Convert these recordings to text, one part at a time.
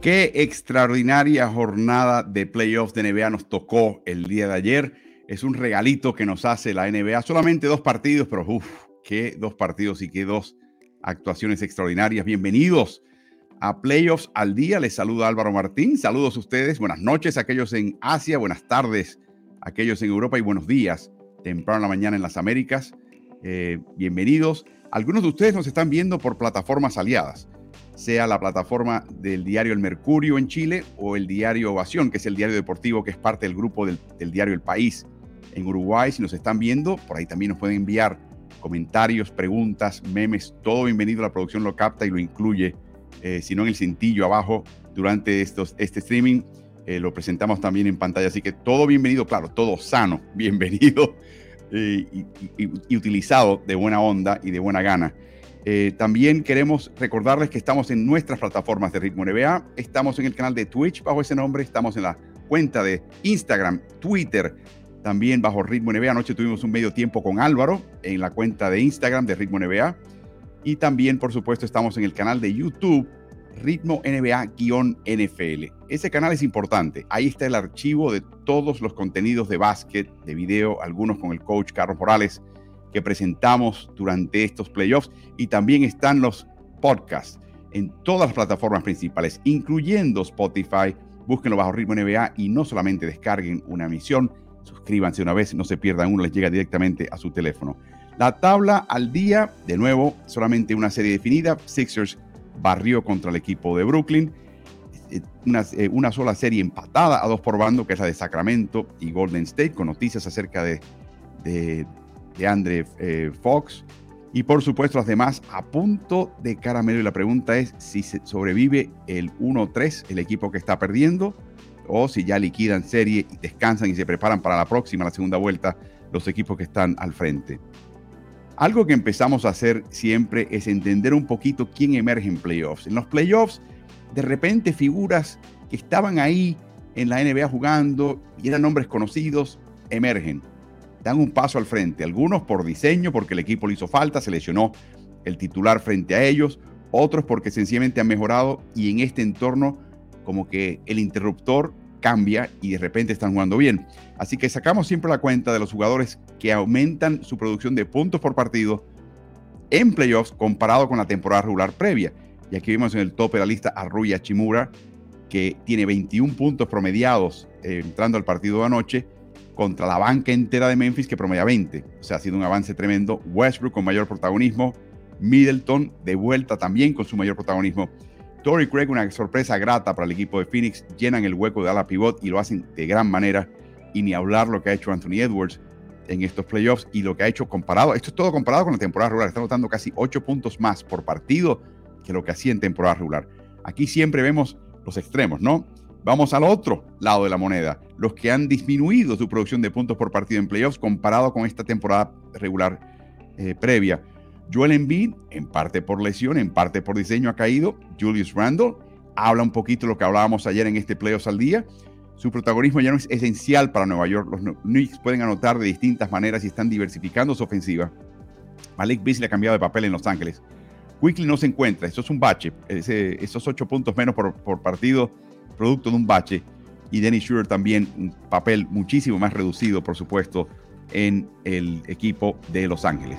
Qué extraordinaria jornada de playoffs de NBA nos tocó el día de ayer. Es un regalito que nos hace la NBA. Solamente dos partidos, pero uff, qué dos partidos y qué dos actuaciones extraordinarias. Bienvenidos a Playoffs al Día. Les saluda Álvaro Martín. Saludos a ustedes. Buenas noches a aquellos en Asia, buenas tardes a aquellos en Europa y buenos días temprano en la mañana en las Américas. Eh, bienvenidos. Algunos de ustedes nos están viendo por plataformas aliadas sea la plataforma del diario El Mercurio en Chile o el diario Ovación, que es el diario deportivo que es parte del grupo del, diario El País en Uruguay. Si nos están viendo, por ahí también nos pueden enviar comentarios, preguntas, memes, todo bienvenido. La producción lo capta y lo incluye, eh, si no en el cintillo abajo durante estos, este streaming. Eh, lo presentamos también en pantalla, así que todo bienvenido, claro, todo sano, bienvenido eh, y utilizado de buena onda y de buena gana. Eh, también queremos recordarles que estamos en nuestras plataformas de Ritmo NBA, estamos en el canal de Twitch bajo ese nombre, estamos en la cuenta de Instagram, Twitter, también bajo Ritmo NBA. Anoche tuvimos un medio tiempo con Álvaro en la cuenta de Instagram de Ritmo NBA. Y también, por supuesto, estamos en el canal de YouTube Ritmo NBA-NFL. Ese canal es importante. Ahí está el archivo de todos los contenidos de básquet, de video, algunos con el coach Carlos Morales que presentamos durante estos playoffs y también están los podcasts en todas las plataformas principales, incluyendo Spotify. Búsquenlo bajo Ritmo NBA y no solamente descarguen una emisión, suscríbanse una vez, no se pierdan uno, les llega directamente a su teléfono. La tabla al día, de nuevo, solamente una serie definida. Sixers barrió contra el equipo de Brooklyn. Eh, una, eh, una, sola serie empatada a dos por bando, que es la de Sacramento y Golden State, con noticias acerca de, de, de Andre eh, Fox. Y por supuesto las demás a punto de caramelo. Y la pregunta es si sobrevive el 1-3, el equipo que está perdiendo, o si ya liquidan serie descansan y se preparan para la próxima, la segunda vuelta, los equipos que están al frente. Algo que empezamos a hacer siempre es entender un poquito quién emerge en playoffs. En los playoffs, de repente figuras que estaban ahí en la NBA jugando y eran nombres conocidos, emergen dan un paso al frente. Algunos por diseño, porque el equipo le hizo falta, se lesionó el titular frente a ellos. Otros porque sencillamente han mejorado y en este entorno como que el interruptor cambia y de repente están jugando bien. Así que sacamos siempre la cuenta de los jugadores que aumentan su producción de puntos por partido en playoffs comparado con la temporada regular previa. Y aquí vimos en el tope de la lista a Rui Hachimura, que tiene 21 puntos promediados eh, entrando al partido de anoche contra la banca entera de Memphis que promedia 20. O sea, ha sido un avance tremendo. Westbrook con mayor protagonismo. Middleton de vuelta también con su mayor protagonismo. Tory Craig, una sorpresa grata para el equipo de Phoenix, llenan el hueco de ala pivot y lo hacen de gran manera. Y ni hablar lo que ha hecho Anthony Edwards en estos playoffs y lo que ha hecho comparado. Esto es todo comparado con la temporada regular. Está notando casi 8 puntos más por partido que lo que hacía en temporada regular. Aquí siempre vemos los extremos, ¿no? Vamos al otro lado de la moneda, los que han disminuido su producción de puntos por partido en playoffs comparado con esta temporada regular eh, previa. Joel Embiid, en parte por lesión, en parte por diseño, ha caído. Julius Randle habla un poquito de lo que hablábamos ayer en este playoffs al día. Su protagonismo ya no es esencial para Nueva York. Los Knicks pueden anotar de distintas maneras y están diversificando su ofensiva. Malik Beasley ha cambiado de papel en Los Ángeles. Quickly no se encuentra. Eso es un bache. esos ocho puntos menos por, por partido producto de un bache. Y Dennis Schroeder también un papel muchísimo más reducido, por supuesto, en el equipo de Los Ángeles.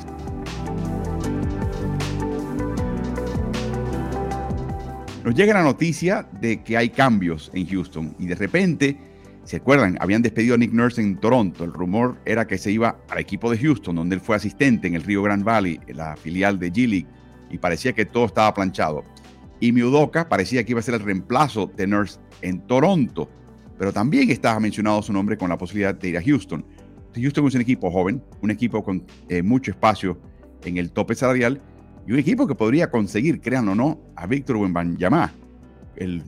Nos llega la noticia de que hay cambios en Houston y de repente, ¿se acuerdan? Habían despedido a Nick Nurse en Toronto. El rumor era que se iba al equipo de Houston, donde él fue asistente en el Rio Grande Valley, la filial de G-League, y parecía que todo estaba planchado. Y Miudoka parecía que iba a ser el reemplazo de Nurse en Toronto, pero también estaba mencionado su nombre con la posibilidad de ir a Houston. Houston es un equipo joven, un equipo con eh, mucho espacio en el tope salarial y un equipo que podría conseguir, crean o no, a Víctor Wembanyama, el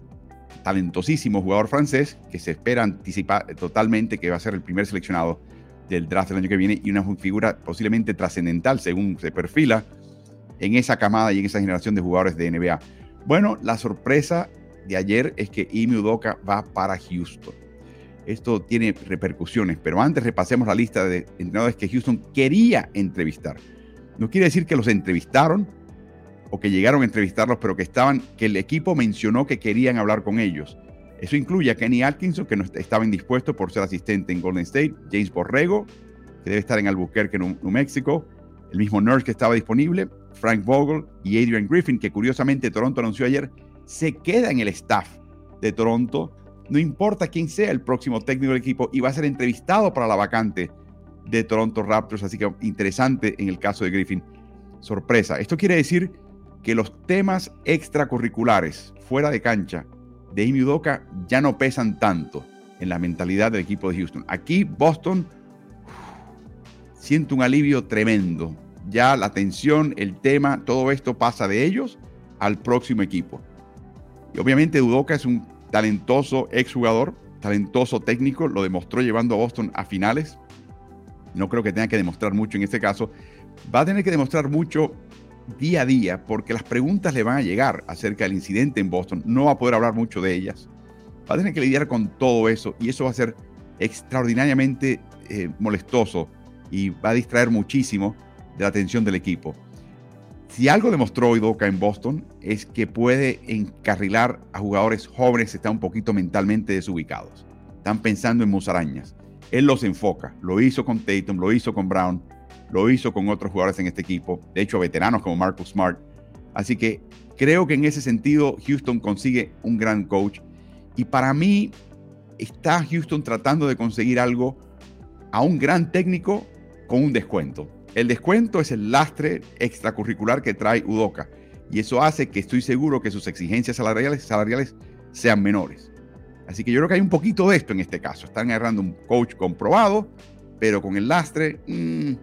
talentosísimo jugador francés que se espera anticipar totalmente que va a ser el primer seleccionado del draft del año que viene y una figura posiblemente trascendental según se perfila en esa camada y en esa generación de jugadores de NBA. Bueno, la sorpresa de ayer es que Imi Udoka va para Houston. Esto tiene repercusiones, pero antes repasemos la lista de entrenadores que Houston quería entrevistar. No quiere decir que los entrevistaron o que llegaron a entrevistarlos, pero que estaban, que el equipo mencionó que querían hablar con ellos. Eso incluye a Kenny Atkinson, que no estaba indispuesto por ser asistente en Golden State, James Borrego, que debe estar en Albuquerque, New México, el mismo Nurse que estaba disponible, Frank Vogel y Adrian Griffin, que curiosamente Toronto anunció ayer, se queda en el staff de Toronto. No importa quién sea el próximo técnico del equipo y va a ser entrevistado para la vacante de Toronto Raptors. Así que interesante en el caso de Griffin. Sorpresa. Esto quiere decir que los temas extracurriculares fuera de cancha de Imi ya no pesan tanto en la mentalidad del equipo de Houston. Aquí Boston siente un alivio tremendo. Ya la tensión, el tema, todo esto pasa de ellos al próximo equipo. Y obviamente Udoka es un talentoso exjugador, talentoso técnico, lo demostró llevando a Boston a finales. No creo que tenga que demostrar mucho en este caso. Va a tener que demostrar mucho día a día porque las preguntas le van a llegar acerca del incidente en Boston. No va a poder hablar mucho de ellas. Va a tener que lidiar con todo eso y eso va a ser extraordinariamente eh, molestoso y va a distraer muchísimo de la atención del equipo. Si algo demostró Doca en Boston es que puede encarrilar a jugadores jóvenes que están un poquito mentalmente desubicados. Están pensando en musarañas. Él los enfoca. Lo hizo con Tatum, lo hizo con Brown, lo hizo con otros jugadores en este equipo. De hecho, veteranos como Marcus Smart. Así que creo que en ese sentido Houston consigue un gran coach. Y para mí está Houston tratando de conseguir algo a un gran técnico con un descuento. El descuento es el lastre extracurricular que trae Udoca y eso hace que estoy seguro que sus exigencias salariales, sean menores. Así que yo creo que hay un poquito de esto en este caso. Están agarrando un coach comprobado, pero con el lastre mm,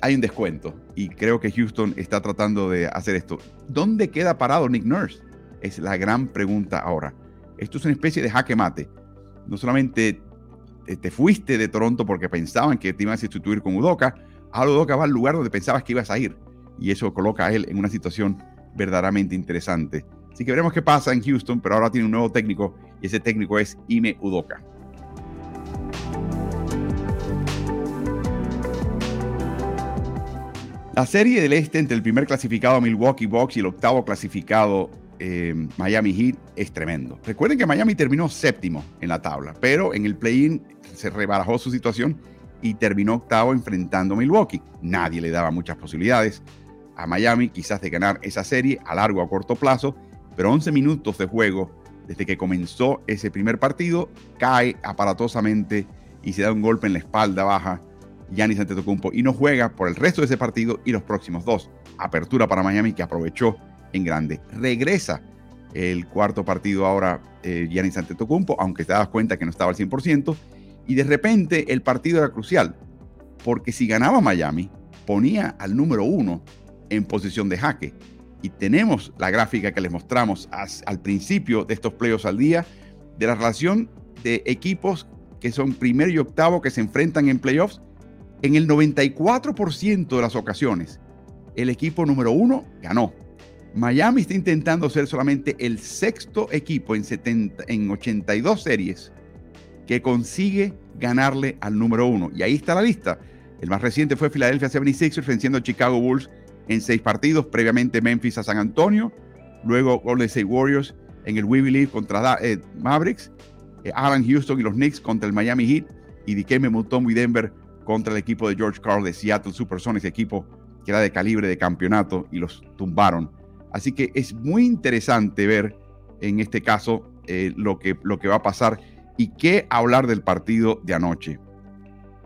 hay un descuento. Y creo que Houston está tratando de hacer esto. ¿Dónde queda parado Nick Nurse? Es la gran pregunta ahora. Esto es una especie de jaque mate. No solamente eh, te fuiste de Toronto porque pensaban que te iban a sustituir con Udoca, ahora Udoca va al lugar donde pensabas que ibas a ir. Y eso coloca a él en una situación verdaderamente interesante. Así que veremos qué pasa en Houston, pero ahora tiene un nuevo técnico y ese técnico es Ime Udoka. La serie del este entre el primer clasificado Milwaukee Bucks y el octavo clasificado eh, Miami Heat es tremendo. Recuerden que Miami terminó séptimo en la tabla, pero en el play-in se rebarajó su situación y terminó octavo enfrentando a Milwaukee. Nadie le daba muchas posibilidades a Miami, quizás de ganar esa serie a largo o a corto plazo, pero 11 minutos de juego desde que comenzó ese primer partido, cae aparatosamente y se da un golpe en la espalda baja Giannis Antetokounmpo y no juega por el resto de ese partido y los próximos dos. Apertura para Miami que aprovechó en grande. Regresa el cuarto partido ahora eh, Giannis Antetokounmpo, aunque te das cuenta que no estaba al 100%, y de repente el partido era crucial, porque si ganaba Miami, ponía al número uno en posición de jaque. Y tenemos la gráfica que les mostramos al principio de estos playoffs al día de la relación de equipos que son primero y octavo que se enfrentan en playoffs. En el 94% de las ocasiones, el equipo número uno ganó. Miami está intentando ser solamente el sexto equipo en, 70, en 82 series que consigue ganarle al número uno. Y ahí está la lista. El más reciente fue Philadelphia 76ers venciendo a Chicago Bulls en seis partidos. Previamente Memphis a San Antonio. Luego Golden State Warriors en el We Believe contra eh, Mavericks. Eh, Alan Houston y los Knicks contra el Miami Heat. Y Dikembe Mutombo y Denver contra el equipo de George Carl de Seattle Supersonics, equipo que era de calibre de campeonato y los tumbaron Así que es muy interesante ver en este caso eh, lo, que, lo que va a pasar y qué hablar del partido de anoche.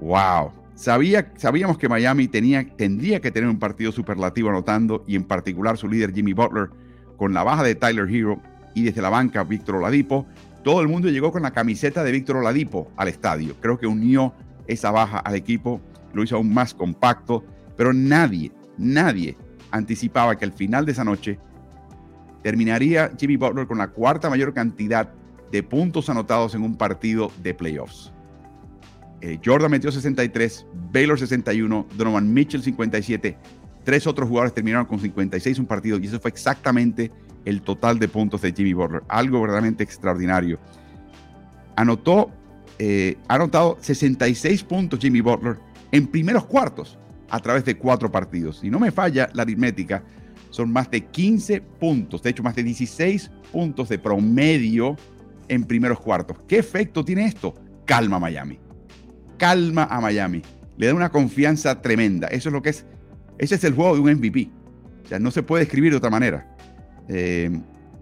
¡Wow! Sabía, sabíamos que Miami tendría que tener un partido superlativo anotando y en particular su líder Jimmy Butler con la baja de Tyler Hero y desde la banca Víctor Oladipo. Todo el mundo llegó con la camiseta de Víctor Oladipo al estadio. Creo que unió esa baja al equipo, lo hizo aún más compacto, pero nadie, nadie anticipaba que al final de esa noche terminaría Jimmy Butler con la cuarta mayor cantidad de puntos anotados en un partido de playoffs. Eh, Jordan metió 63, Baylor 61, Donovan Mitchell 57, tres otros jugadores terminaron con 56 un partido y eso fue exactamente el total de puntos de Jimmy Butler, algo verdaderamente extraordinario. Anotó, eh, ha anotado 66 puntos Jimmy Butler en primeros cuartos a través de cuatro partidos. Si no me falla la aritmética, son más de 15 puntos, de hecho más de 16 puntos de promedio en primeros cuartos. ¿Qué efecto tiene esto? Calma Miami. Calma a Miami. Le da una confianza tremenda. Eso es lo que es. Ese es el juego de un MVP. O sea, no se puede escribir de otra manera. Eh,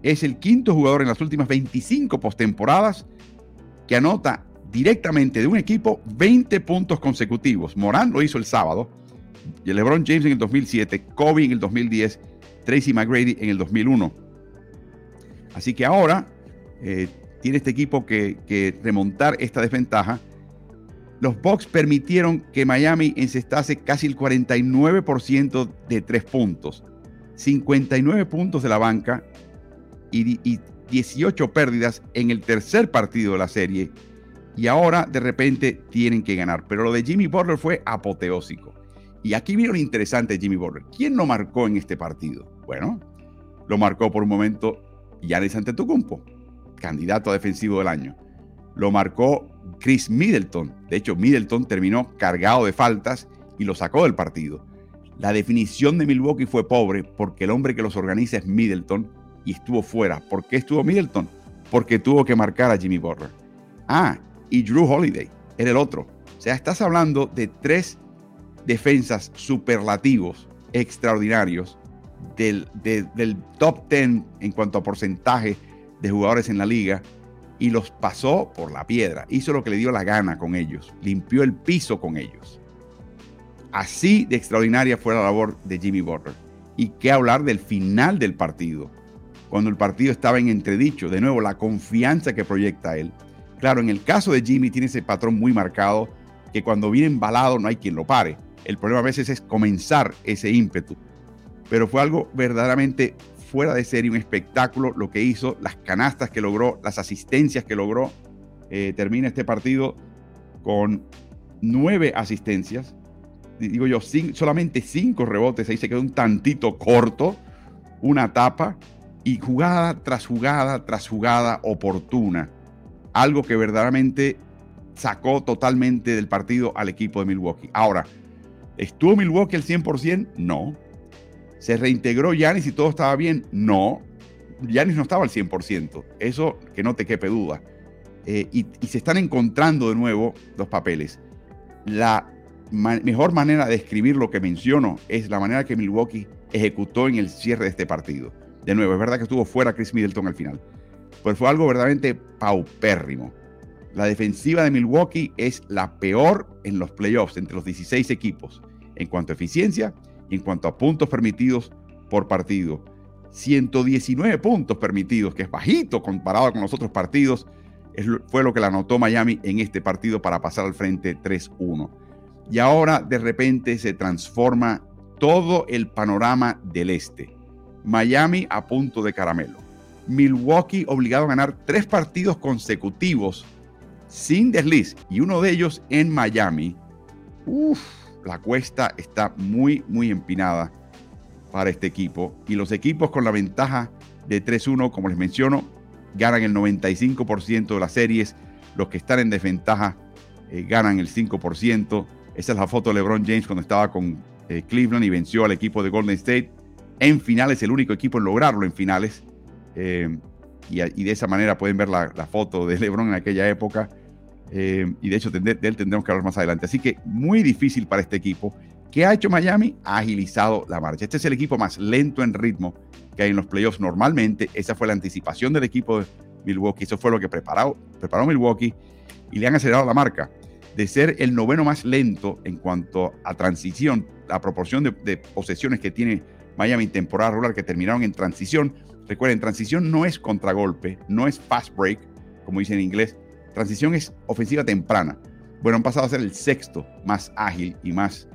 es el quinto jugador en las últimas 25 postemporadas que anota directamente de un equipo 20 puntos consecutivos. Morán lo hizo el sábado, LeBron James en el 2007, Kobe en el 2010, Tracy McGrady en el 2001. Así que ahora eh, tiene este equipo que, remontar esta desventaja. Los Bucks permitieron que Miami encestase casi el 49% de tres puntos, 59 puntos de la banca y, y 18 pérdidas en el tercer partido de la serie. Y ahora de repente tienen que ganar. Pero lo de Jimmy Butler fue apoteósico. Y aquí vino lo interesante de Jimmy Butler. ¿Quién lo marcó en este partido? Bueno, lo marcó por un momento Giannis Antetokounmpo, candidato a defensivo del año. Lo marcó Chris Middleton. De hecho, Middleton terminó cargado de faltas y lo sacó del partido. La definición de Milwaukee fue pobre porque el hombre que los organiza es Middleton y estuvo fuera. ¿Por qué estuvo Middleton? Porque tuvo que marcar a Jimmy Butler. Ah, y Drew Holiday era el otro. O sea, estás hablando de tres defensas superlativos, extraordinarios, del, del top 10 en cuanto a porcentaje de jugadores en la liga y los pasó por la piedra. Hizo lo que le dio la gana con ellos. Limpió el piso con ellos. Así de extraordinaria fue la labor de Jimmy Butler. Y qué hablar del final del partido, cuando el partido estaba en entredicho. De nuevo, la confianza que proyecta él. Claro, en el caso de Jimmy tiene ese patrón muy marcado que cuando viene embalado no hay quien lo pare. El problema a veces es comenzar ese ímpetu. Pero fue algo verdaderamente fuera de serie, un espectáculo lo que hizo, las canastas que logró, las asistencias que logró. Eh, termina este partido con nueve asistencias. Digo yo, solamente cinco rebotes. Ahí se quedó un tantito corto. Una tapa. Y jugada tras jugada tras jugada oportuna. Algo que verdaderamente sacó totalmente del partido al equipo de Milwaukee. Ahora, ¿Estuvo Milwaukee al 100%? No. ¿Se reintegró Yanis y todo estaba bien? No. Yanis no estaba al 100%. Eso que no te quepe duda. Eh, y, se están encontrando de nuevo los papeles. La mejor manera de escribir lo que menciono es la manera que Milwaukee ejecutó en el cierre de este partido. De nuevo, es verdad que estuvo fuera Chris Middleton al final. Pero fue algo verdaderamente paupérrimo. La defensiva de Milwaukee es la peor en los playoffs entre los 16 equipos en cuanto a eficiencia en cuanto a puntos permitidos por partido. 119 puntos permitidos, que es bajito comparado con los otros partidos, fue lo que la anotó Miami en este partido para pasar al frente 3-1. Y ahora de repente se transforma todo el panorama del este. Miami a punto de caramelo. Milwaukee obligado a ganar tres partidos consecutivos sin desliz y uno de ellos en Miami. Uf, la cuesta está muy, muy empinada para este equipo. Y los equipos con la ventaja de 3-1, como les menciono, ganan el 95% de las series. Los que están en desventaja eh, ganan el 5%. Esa es la foto de LeBron James cuando estaba con eh, Cleveland y venció al equipo de Golden State. En finales, el único equipo en lograrlo en finales. Eh, y, de esa manera pueden ver la, la, foto de LeBron en aquella época. Eh, y de hecho, de, él tendremos que hablar más adelante. Así que muy difícil para este equipo. ¿Qué ha hecho Miami? Ha agilizado la marcha. Este es el equipo más lento en ritmo que hay en los playoffs normalmente. Esa fue la anticipación del equipo de Milwaukee. Eso fue lo que preparó, preparó Milwaukee y le han acelerado la marca. De ser el noveno más lento en cuanto a transición, la proporción de, posesiones que tiene Miami en temporada regular que terminaron en transición. Recuerden, transición no es contragolpe, no es fast break, como dicen en inglés, Transición es ofensiva temprana. Bueno, han pasado a ser el sexto más ágil y más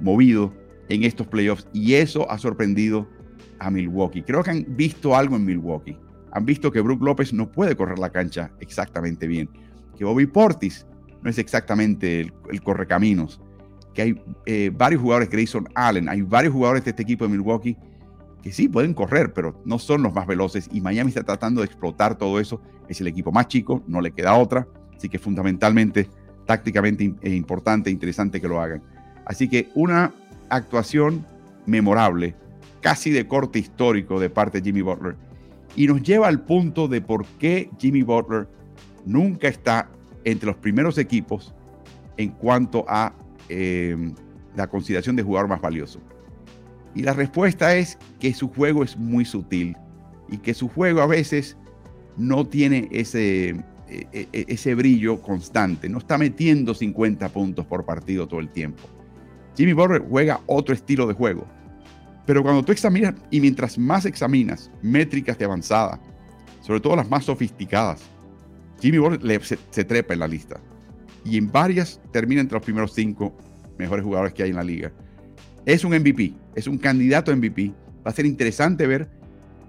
movido en estos playoffs y eso ha sorprendido a Milwaukee. Creo que han visto algo en Milwaukee. Han visto que Brook López no puede correr la cancha exactamente bien, que Bobby Portis no es exactamente el, correcaminos, que hay eh, varios jugadores, Grayson Allen, hay varios jugadores de este equipo de Milwaukee que sí pueden correr, pero no son los más veloces y Miami está tratando de explotar todo eso. Es el equipo más chico, no le queda otra, así que fundamentalmente, tácticamente es importante e interesante que lo hagan. Así que una actuación memorable, casi de corte histórico de parte de Jimmy Butler y nos lleva al punto de por qué Jimmy Butler nunca está entre los primeros equipos en cuanto a eh, la consideración de jugador más valioso. Y la respuesta es que su juego es muy sutil y que su juego a veces no tiene ese, e, e, e, ese brillo constante, no está metiendo 50 puntos por partido todo el tiempo. Jimmy Butler juega otro estilo de juego. Pero cuando tú examinas, y mientras más examinas métricas de avanzada, sobre todo las más sofisticadas, Jimmy Butler se, se, trepa en la lista. Y en varias termina entre los primeros cinco mejores jugadores que hay en la liga. Es un MVP, es un candidato MVP. Va a ser interesante ver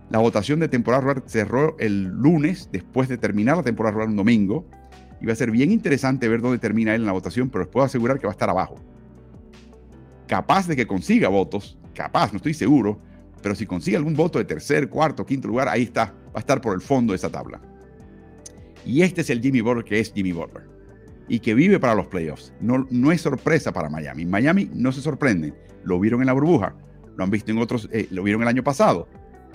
la votación de temporada rural. Cerró el lunes, después de terminar la temporada rural un domingo. Y va a ser bien interesante ver dónde termina él en la votación, pero les puedo asegurar que va a estar abajo. Capaz de que consiga votos, capaz, no estoy seguro, pero si consigue algún voto de tercer, cuarto, quinto lugar, ahí está, va a estar por el fondo de esa tabla. Y este es el Jimmy Butler que es Jimmy Butler y que vive para los playoffs. No, no es sorpresa para Miami. Miami no se sorprende. Lo vieron en la burbuja, lo han visto en otros, eh, lo vieron el año pasado,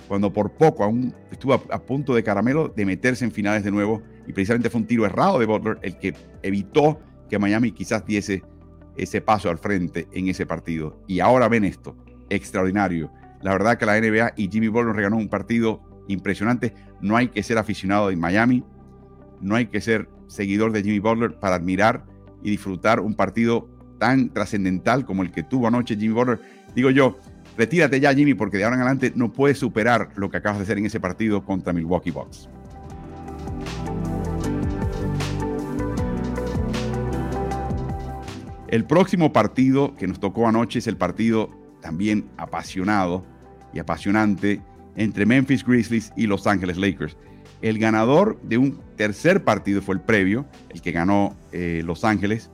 cuando por poco aún estuvo a, punto de caramelo de meterse en finales de nuevo y precisamente fue un tiro errado de Butler el que evitó que Miami quizás diese ese paso al frente en ese partido. Y ahora ven esto, extraordinario. La verdad que la NBA y Jimmy Butler regaló un partido impresionante. No hay que ser aficionado de Miami, no hay que ser seguidor de Jimmy Butler para admirar y disfrutar un partido tan trascendental como el que tuvo anoche Jimmy Butler. Digo yo, retírate ya Jimmy porque de ahora en adelante no puedes superar lo que acabas de hacer en ese partido contra Milwaukee Bucks. El próximo partido que nos tocó anoche es el partido también apasionado y apasionante entre Memphis Grizzlies y Los Angeles Lakers. El ganador de un tercer partido fue el previo, el que ganó eh, Los Ángeles,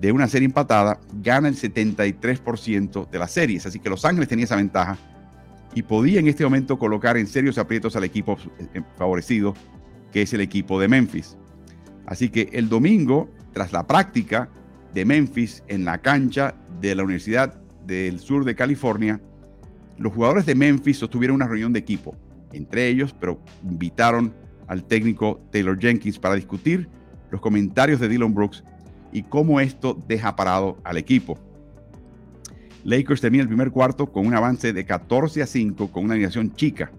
de una serie empatada, gana el 73% de las series. Así que Los Ángeles tenía esa ventaja y podía en este momento colocar en serios aprietos al equipo eh, favorecido, que es el equipo de Memphis. Así que el domingo, tras la práctica de Memphis en la cancha de la Universidad del Sur de California, los jugadores de Memphis sostuvieron una reunión de equipo entre ellos, pero invitaron al técnico Taylor Jenkins para discutir los comentarios de Dylan Brooks y cómo esto deja parado al equipo. Lakers termina el primer cuarto con un avance de 14 a 5 con una alineación chica.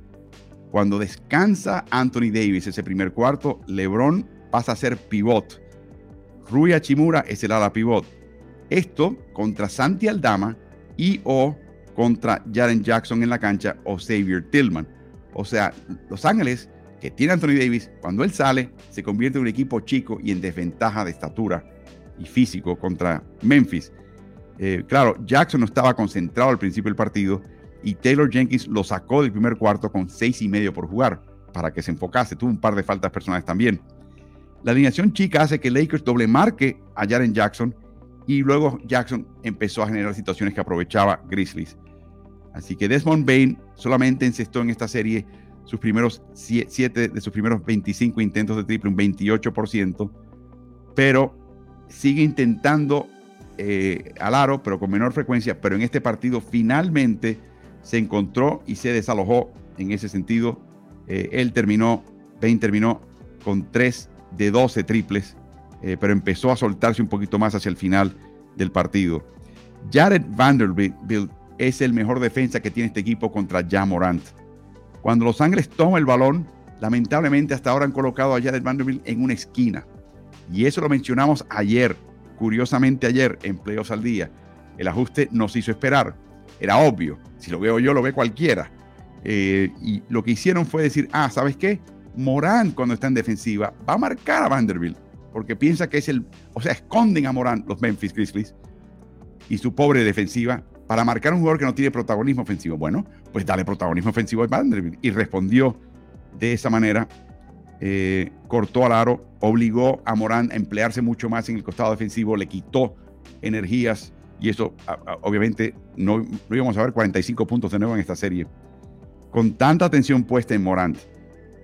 Cuando descansa Anthony Davis ese primer cuarto, LeBron pasa a ser pivot. Rui Hachimura es el ala pivot. Esto contra Santi Aldama y o contra Jaren Jackson en la cancha o Xavier Tillman. O sea, Los Ángeles, que tiene Anthony Davis, cuando él sale, se convierte en un equipo chico y en desventaja de estatura y físico contra Memphis. Eh, claro, Jackson no estaba concentrado al principio del partido y Taylor Jenkins lo sacó del primer cuarto con seis y medio por jugar para que se enfocase. Tuvo un par de faltas personales también. La alineación chica hace que Lakers doble marque a Jaren Jackson y luego Jackson empezó a generar situaciones que aprovechaba Grizzlies. Así que Desmond Bain solamente encestó en esta serie sus primeros 7 de sus primeros 25 intentos de triple, un 28%, pero sigue intentando eh, al aro, pero con menor frecuencia, pero en este partido finalmente se encontró y se desalojó en ese sentido. Eh, él terminó, Bain terminó con 3 de 12 triples, eh, pero empezó a soltarse un poquito más hacia el final del partido. Jared Vanderbilt es el mejor defensa que tiene este equipo contra Ja Morant. Cuando Los Ángeles toma el balón, lamentablemente hasta ahora han colocado a Jared Vanderbilt en una esquina. Y eso lo mencionamos ayer, curiosamente ayer, en Playoffs al Día. El ajuste nos hizo esperar. Era obvio. Si lo veo yo, lo ve cualquiera. Eh, y lo que hicieron fue decir, ah, ¿sabes qué? Morant cuando está en defensiva va a marcar a Vanderbilt porque piensa que es el, o sea, esconden a Morant los Memphis Grizzlies y su pobre defensiva para marcar un jugador que no tiene protagonismo ofensivo. Bueno, pues dale protagonismo ofensivo a Vanderbilt. Y respondió de esa manera. Eh, cortó al aro, obligó a Morán a emplearse mucho más en el costado defensivo, le quitó energías y eso obviamente no, no, íbamos a ver 45 puntos de nuevo en esta serie. Con tanta atención puesta en Morant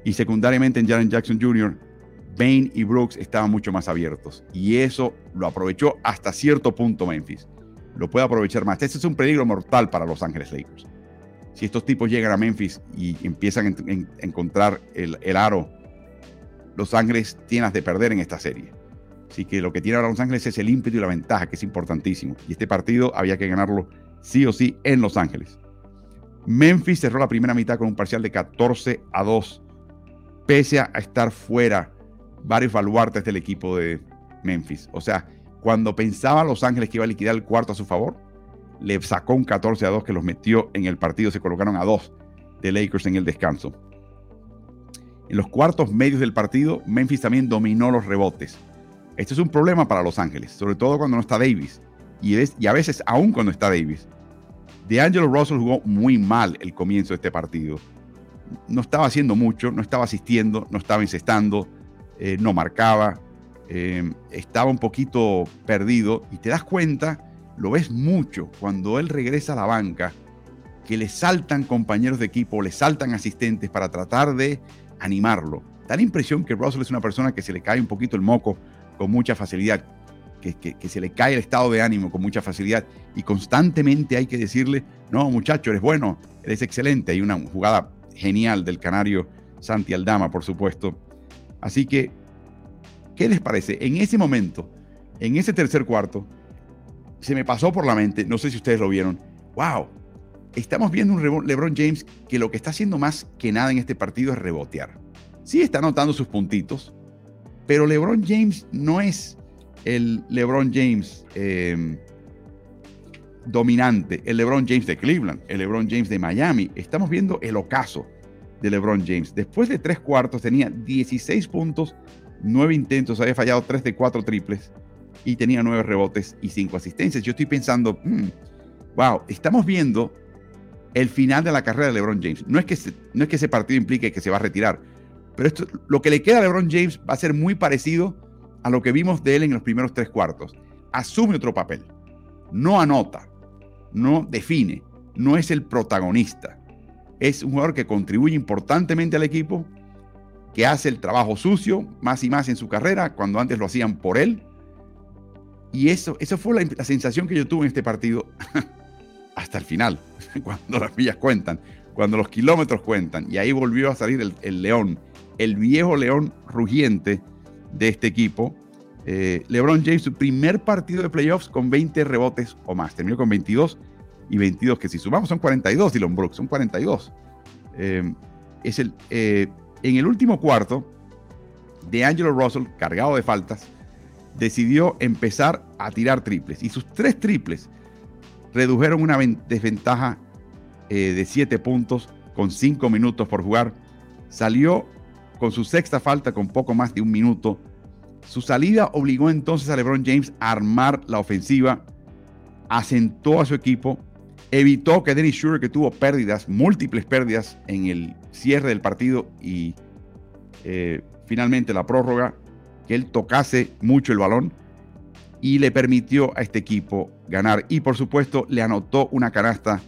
y secundariamente en Jaren Jackson Jr., Bain y Brooks estaban mucho más abiertos y eso lo aprovechó hasta cierto punto Memphis lo puede aprovechar más. Este es un peligro mortal para Los Ángeles Lakers. si estos tipos llegan a Memphis y empiezan a encontrar el, aro, Los Ángeles tienen de perder en esta serie. Así que lo que tiene ahora Los Ángeles es el ímpetu y la ventaja, que es importantísimo. Y este partido había que ganarlo sí o sí en Los Ángeles. Memphis cerró la primera mitad con un parcial de 14 a 2, pese a estar fuera varios baluartes del equipo de Memphis. O sea, cuando pensaba Los Ángeles que iba a liquidar el cuarto a su favor, le sacó un 14 a 2 que los metió en el partido. Se colocaron a 2 de Lakers en el descanso. En los cuartos medios del partido, Memphis también dominó los rebotes. Este es un problema para Los Ángeles, sobre todo cuando no está Davis. Y, y a veces aún cuando está Davis. DeAngelo Russell jugó muy mal el comienzo de este partido. No estaba haciendo mucho, no estaba asistiendo, no estaba incestando, eh, no marcaba, eh, estaba un poquito perdido y te das cuenta, lo ves mucho cuando él regresa a la banca, que le saltan compañeros de equipo, le saltan asistentes para tratar de animarlo. Da la impresión que Russell es una persona que se le cae un poquito el moco con mucha facilidad que, se le cae el estado de ánimo con mucha facilidad y constantemente hay que decirle, no muchacho, eres bueno, eres excelente. Hay una jugada genial del canario Santi Aldama, por supuesto. Así que, ¿qué les parece? En ese momento, en ese tercer cuarto, se me pasó por la mente, no sé si ustedes lo vieron, wow, estamos viendo un LeBron James que lo que está haciendo más que nada en este partido es rebotear. Sí está anotando sus puntitos, pero LeBron James no es el LeBron James em, dominante, el LeBron James de Cleveland, el LeBron James de Miami. Estamos viendo el ocaso de LeBron James. Después de tres cuartos tenía 16 puntos, 9 intentos, había fallado 3 de 4 triples y tenía 9 rebotes y 5 asistencias. Yo estoy pensando, wow, hmm, estamos viendo el final de la carrera de LeBron James. No es que, no es que ese partido implique que se va a retirar, pero esto, lo que le queda a LeBron James va a ser muy parecido a lo que vimos de él en los primeros tres cuartos. Asume otro papel. No anota, no define, no es el protagonista. Es un jugador que contribuye importantemente al equipo, que hace el trabajo sucio más y más en su carrera, cuando antes lo hacían por él. Y eso, eso fue la, sensación que yo tuve en este partido hasta el final, cuando las millas cuentan, cuando los kilómetros cuentan. Y ahí volvió a salir el, el león, el viejo león rugiente de este equipo. Eh, LeBron James, su primer partido de playoffs con 20 rebotes o más. Terminó con 22 y 22, que si sumamos son 42, Dylan Brooks, son 42. Eh, es el, eh, en el último cuarto, Angelo Russell, cargado de faltas, decidió empezar a tirar triples. Y sus tres triples redujeron una desventaja de 7 puntos con 5 minutos por jugar. Salió con su sexta falta con poco más de un minuto. Su salida obligó entonces a LeBron James a armar la ofensiva, asentó a su equipo, evitó que Dennis Schroeder, que tuvo pérdidas, múltiples pérdidas en el cierre del partido y eh, finalmente la prórroga, que él tocase mucho el balón y le permitió a este equipo ganar. Y por supuesto le anotó una canasta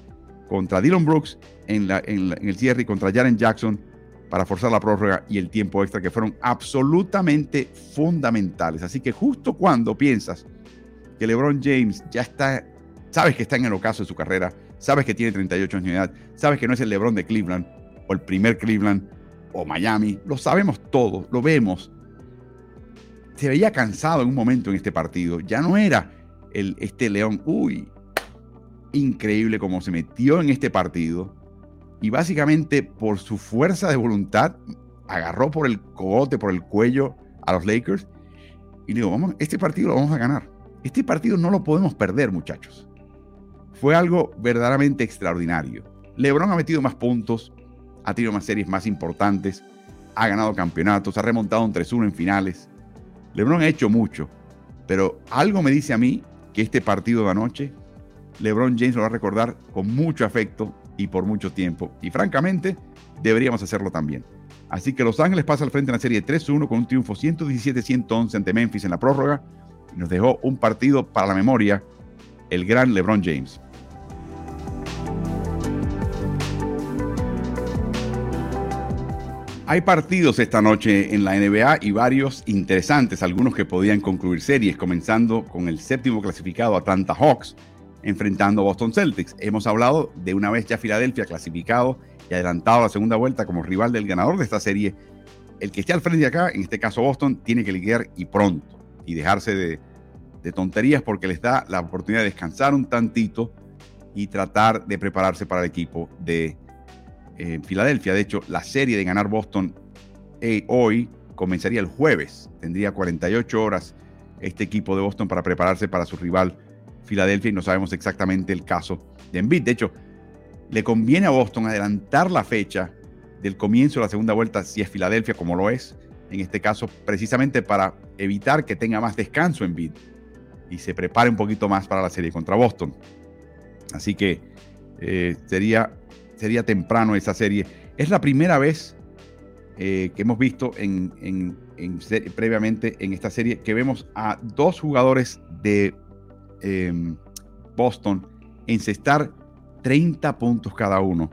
contra Dylan Brooks en, en el cierre y contra Jaren Jackson para forzar la prórroga y el tiempo extra que fueron absolutamente fundamentales. Así que justo cuando piensas que LeBron James ya está, sabes que está en el ocaso de su carrera, sabes que tiene 38 años de edad, sabes que no es el LeBron de Cleveland o el primer Cleveland o Miami, lo sabemos todos, lo vemos. Se veía cansado en un momento en este partido, ya no era el, este León, uy, increíble como se metió en este partido y básicamente por su fuerza de voluntad agarró por el cogote, por el cuello a los Lakers y digo, vamos, este partido lo vamos a ganar. Este partido no lo podemos perder, muchachos. Fue algo verdaderamente extraordinario. LeBron ha metido más puntos, ha tenido más series más importantes, ha ganado campeonatos, ha remontado un 3-1 en finales. LeBron ha hecho mucho, pero algo me dice a mí que este partido de anoche, LeBron James lo va a recordar con mucho afecto y por mucho tiempo. Y francamente, deberíamos hacerlo también. Así que Los Ángeles pasa al frente en la serie 3-1 con un triunfo 117-111 ante Memphis en la prórroga y nos dejó un partido para la memoria, el gran LeBron James. Hay partidos esta noche en la NBA y varios interesantes, algunos que podían concluir series, comenzando con el séptimo clasificado Atlanta Hawks, enfrentando a Boston Celtics. Hemos hablado de una vez ya Filadelfia clasificado y adelantado a la segunda vuelta como rival del ganador de esta serie. El que esté al frente de acá, en este caso Boston, tiene que lidiar y pronto y dejarse de, de tonterías porque les da la oportunidad de descansar un tantito y tratar de prepararse para el equipo de eh, Filadelfia. De hecho, la serie de ganar Boston eh, hoy comenzaría el jueves. Tendría 48 horas este equipo de Boston para prepararse para su rival Filadelfia y no sabemos exactamente el caso de Embiid. De hecho, le conviene a Boston adelantar la fecha del comienzo de la segunda vuelta si es Filadelfia como lo es, en este caso precisamente para evitar que tenga más descanso en y se prepare un poquito más para la serie contra Boston. Así que eh, sería, sería temprano esa serie. Es la primera vez eh, que hemos visto en, previamente en esta serie que vemos a dos jugadores de em, Boston encestar 30 puntos cada uno.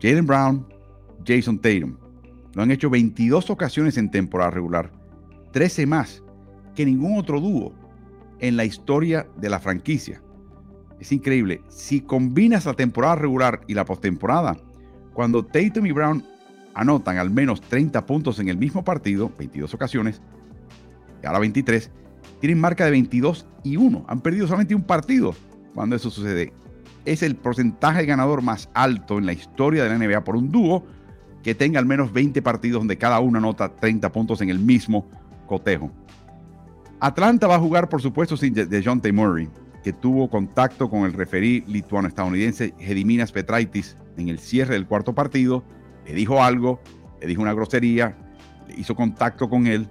Jalen Brown, Jason Tatum. Lo han hecho 22 ocasiones en temporada regular, 13 más que ningún otro dúo en la historia de la franquicia. Es increíble. Si combinas la temporada regular y la postemporada, cuando Tatum y Brown anotan al menos 30 puntos en el mismo partido, 22 ocasiones, y ahora 23, tienen marca de 22 y 1. Han perdido solamente un partido cuando eso sucede. Es el porcentaje ganador más alto en la historia de la NBA por un dúo que tenga al menos 20 partidos donde cada uno anota 30 puntos en el mismo cotejo. Atlanta va a jugar, por supuesto, sin de John T. Murray, tuvo contacto con el referí lituano-estadounidense Gediminas Petraitis en el cierre del cuarto partido. Le dijo algo, le dijo una grosería, hizo contacto con él,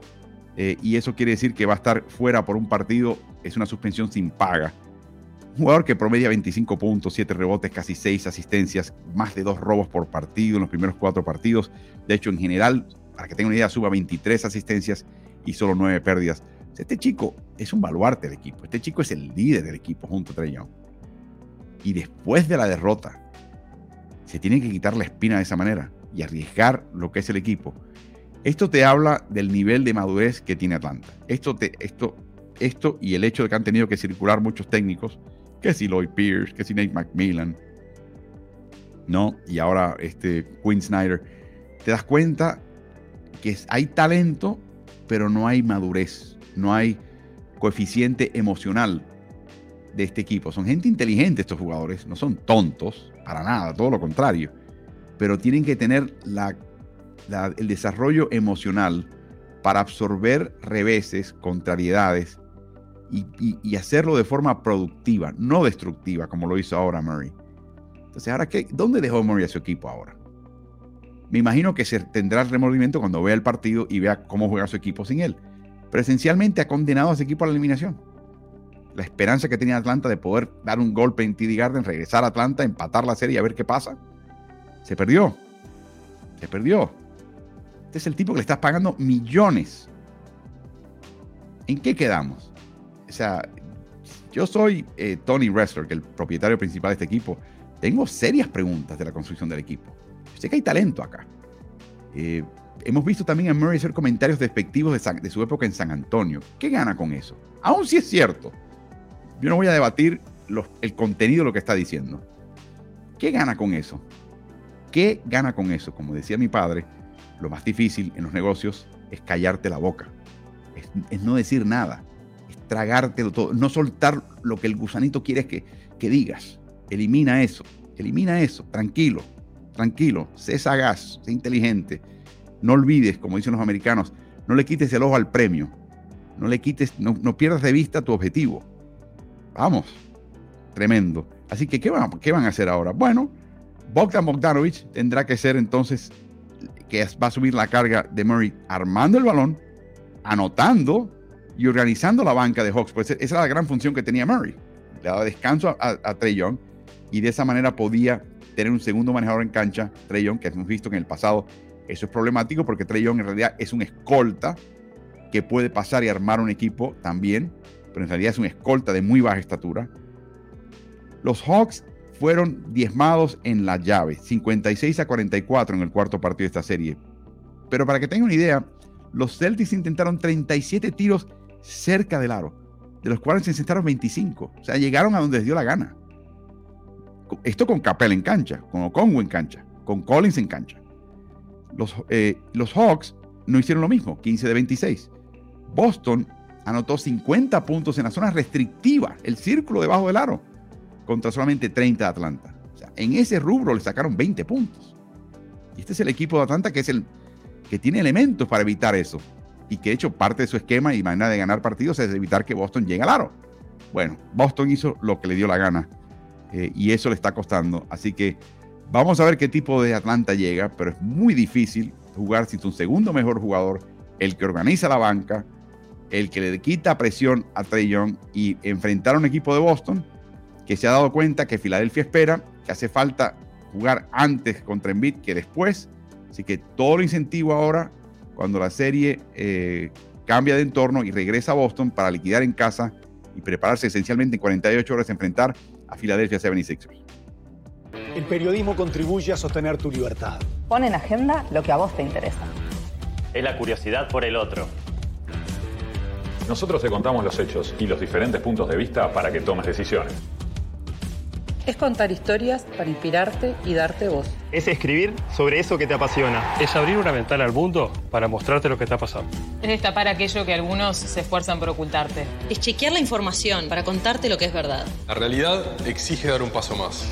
eh, y eso quiere decir que va a estar fuera por un partido. Es una suspensión sin paga. Un jugador que promedia 25 puntos, 7 rebotes, casi 6 asistencias, más de 2 robos por partido en los primeros 4 partidos. De hecho, en general, para que tengan una idea, suba 23 asistencias y solo 9 pérdidas. Este chico es un baluarte del equipo. Este chico es el líder del equipo junto a Trey Young. Y después de la derrota, se tiene que quitar la espina de esa manera y arriesgar lo que es el equipo. Esto te habla del nivel de madurez que tiene Atlanta. Esto, te, esto, esto y el hecho de que han tenido que circular muchos técnicos, que si Lloyd Pierce, que si Nate McMillan, ¿no? Y ahora este Quinn Snyder, te das cuenta que hay talento, pero no hay madurez no hay coeficiente emocional de este equipo. Son gente inteligente estos jugadores, no son tontos, para nada, todo lo contrario. Pero tienen que tener el desarrollo emocional para absorber reveses, contrariedades y, hacerlo de forma productiva, no destructiva, como lo hizo ahora Murray. Entonces, ¿ahora qué? ¿Dónde dejó Murray a su equipo ahora? Me imagino que se tendrá el remordimiento cuando vea el partido y vea cómo juega su equipo sin él presencialmente ha condenado a ese equipo a la eliminación. La esperanza que tenía Atlanta de poder dar un golpe en TD Garden, regresar a Atlanta, empatar la serie y a ver qué pasa, se perdió. Se perdió. Este es el tipo que le estás pagando millones. ¿En qué quedamos? O sea, yo soy eh, Tony Wrestler, que es el propietario principal de este equipo. Tengo serias preguntas de la construcción del equipo. sé que hay talento acá. Eh, Hemos visto también a Murray hacer comentarios despectivos de, su época en San Antonio. ¿Qué gana con eso? Aún si es cierto. Yo no voy a debatir el contenido de lo que está diciendo. ¿Qué gana con eso? ¿Qué gana con eso? Como decía mi padre, lo más difícil en los negocios es callarte la boca. Es, no decir nada. Es tragártelo todo. No soltar lo que el gusanito quiere que, que digas. Elimina eso. Elimina eso. Tranquilo. Tranquilo. Sé sagaz. Sé inteligente no olvides, como dicen los americanos, no le quites el ojo al premio. No le quites, no, pierdas de vista tu objetivo. Vamos, tremendo. Así que, ¿qué van, ¿qué van a hacer ahora? Bueno, Bogdan Bogdanovich tendrá que ser entonces que va a subir la carga de Murray armando el balón, anotando y organizando la banca de Hawks. Pues esa era la gran función que tenía Murray. Le daba descanso a, a Trey Young y de esa manera podía tener un segundo manejador en cancha, Trey Young, que hemos visto que en el pasado eso es problemático porque Trey Young en realidad es un escolta que puede pasar y armar un equipo también, pero en realidad es un escolta de muy baja estatura. Los Hawks fueron diezmados en la llave, 56 a 44 en el cuarto partido de esta serie. Pero para que tengan una idea, los Celtics intentaron 37 tiros cerca del aro. de los cuales se encestaron 25. O sea, llegaron a donde les dio la gana. Esto con Capel en cancha, con Okongo en cancha, con Collins en cancha. Los, eh, los Hawks no hicieron lo mismo, 15 de 26. Boston anotó 50 puntos en la zona restrictiva, el círculo debajo del aro, contra solamente 30 de Atlanta. O sea, en ese rubro le sacaron 20 puntos. Y este es el equipo de Atlanta que es el que tiene elementos para evitar eso. Y que de hecho parte de su esquema y manera de ganar partidos es evitar que Boston llegue al aro. Bueno, Boston hizo lo que le dio la gana eh, y eso le está costando. Así que vamos a ver qué tipo de Atlanta llega, pero es muy difícil jugar sin su segundo mejor jugador, el que organiza la banca, el que le quita presión a Trey Young y enfrentar a un equipo de Boston que se ha dado cuenta que Filadelfia espera, que hace falta jugar antes contra Embiid que después. Así que todo lo incentivo ahora, cuando la serie eh, cambia de entorno y regresa a Boston para liquidar en casa y prepararse esencialmente en 48 horas a enfrentar a Filadelfia 76ers. El periodismo contribuye a sostener tu libertad. Pon en agenda lo que a vos te interesa. Es la curiosidad por el otro. Nosotros te contamos los hechos y los diferentes puntos de vista para que tomes decisiones. Es contar historias para inspirarte y darte voz. Es escribir sobre eso que te apasiona. Es abrir una ventana al mundo para mostrarte lo que está pasando. Es destapar aquello que algunos se esfuerzan por ocultarte. Es chequear la información para contarte lo que es verdad. La realidad exige dar un paso más.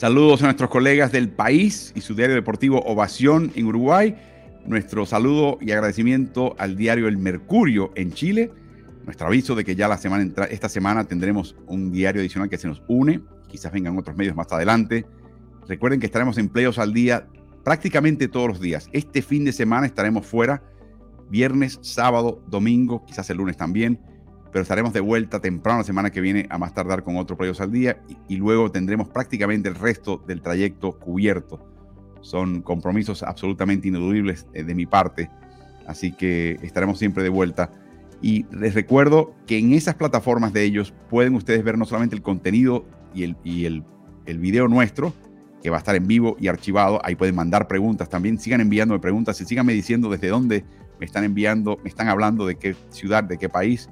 Saludos a nuestros colegas del país y su diario deportivo Ovación en Uruguay. Nuestro saludo y agradecimiento al diario El Mercurio en Chile nuestro aviso de que ya la semana esta semana tendremos un diario adicional que se nos une, quizás vengan otros medios más adelante. Recuerden que estaremos en Playos al día prácticamente todos los días. Este fin de semana estaremos fuera, viernes, sábado, domingo, quizás el lunes también, pero estaremos de vuelta temprano la semana que viene a más tardar con otro Playos al día y, y luego tendremos prácticamente el resto del trayecto cubierto. Son compromisos absolutamente ineludibles eh, de mi parte, así que estaremos siempre de vuelta y les recuerdo que en esas plataformas de ellos pueden ustedes ver no solamente el contenido y el, y el, el video nuestro, que va a estar en vivo y archivado. Ahí pueden mandar preguntas también. Sigan enviándome preguntas y síganme diciendo desde dónde me están enviando, me están hablando de qué ciudad, de qué país.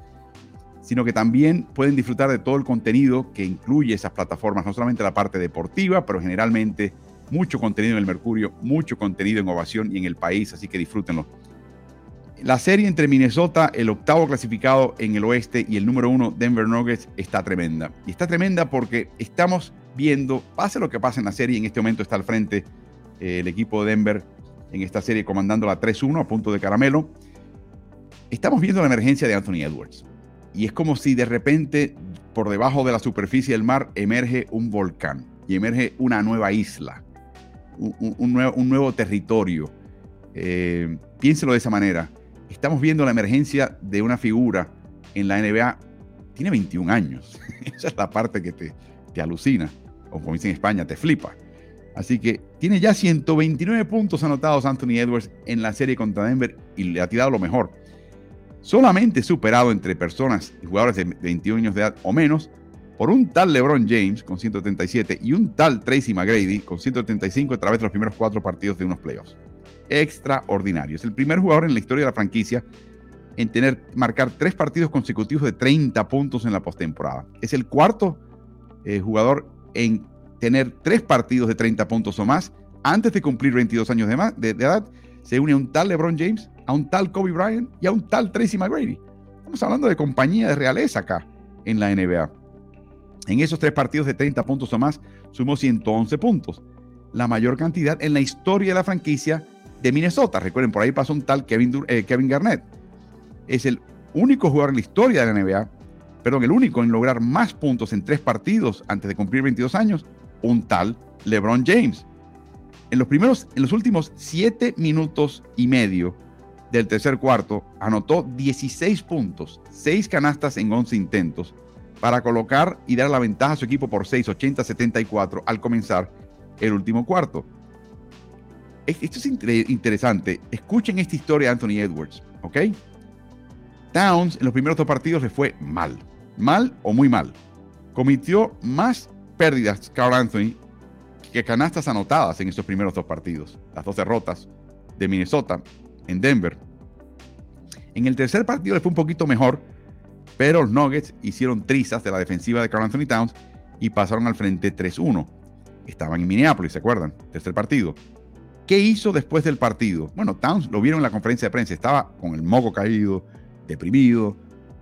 Sino que también pueden disfrutar de todo el contenido que incluye esas plataformas, no solamente la parte deportiva, pero generalmente mucho contenido en el Mercurio, mucho contenido en Ovación y en el país. Así que disfrútenlo. La serie entre Minnesota, el octavo clasificado en el oeste, y el número uno, Denver Nuggets, está tremenda. Y está tremenda porque estamos viendo, pase lo que pase en la serie, en este momento está al frente eh, el equipo de Denver en esta serie comandando la 3-1 a punto de caramelo. Estamos viendo la emergencia de Anthony Edwards. Y es como si de repente por debajo de la superficie del mar emerge un volcán y emerge una nueva isla, un, nuevo, territorio. Eh, piénselo de esa manera estamos viendo la emergencia de una figura en la NBA. Tiene 21 años. Esa es la parte que te, te alucina. O como dicen en España, te flipa. Así que tiene ya 129 puntos anotados Anthony Edwards en la serie contra Denver y le ha tirado lo mejor. Solamente superado entre personas y jugadores de 21 años de edad o menos por un tal LeBron James con 137 y un tal Tracy McGrady con 135 a través de los primeros cuatro partidos de unos playoffs extraordinario. Es el primer jugador en la historia de la franquicia en tener, marcar tres partidos consecutivos de 30 puntos en la postemporada. Es el cuarto eh, jugador en tener tres partidos de 30 puntos o más antes de cumplir 22 años de, de, edad. Se une a un tal LeBron James, a un tal Kobe Bryant y a un tal Tracy McGrady. Estamos hablando de compañía de realeza acá en la NBA. En esos tres partidos de 30 puntos o más, sumó 111 puntos, la mayor cantidad en la historia de la franquicia de Minnesota. Recuerden, por ahí pasó un tal Kevin, eh, Kevin Garnett. Es el único jugador en la historia de la NBA, perdón, el único en lograr más puntos en tres partidos antes de cumplir 22 años, un tal LeBron James. En los primeros, en los últimos siete minutos y medio del tercer cuarto, anotó 16 puntos, 6 canastas en 11 intentos, para colocar y dar la ventaja a su equipo por 6, 80-74 al comenzar el último cuarto esto es interesante. Escuchen esta historia Anthony Edwards, ¿ok? Towns en los primeros dos partidos le fue mal. Mal o muy mal. Cometió más pérdidas Carl Anthony que canastas anotadas en esos primeros dos partidos. Las dos derrotas de Minnesota en Denver. En el tercer partido le fue un poquito mejor, Pero los Nuggets hicieron trizas de la defensiva de Carl Anthony Towns y pasaron al frente 3-1. Estaban en Minneapolis, ¿se acuerdan? Tercer partido. ¿Qué hizo después del partido? Bueno, Towns lo vieron en la conferencia de prensa, estaba con el moco caído, deprimido,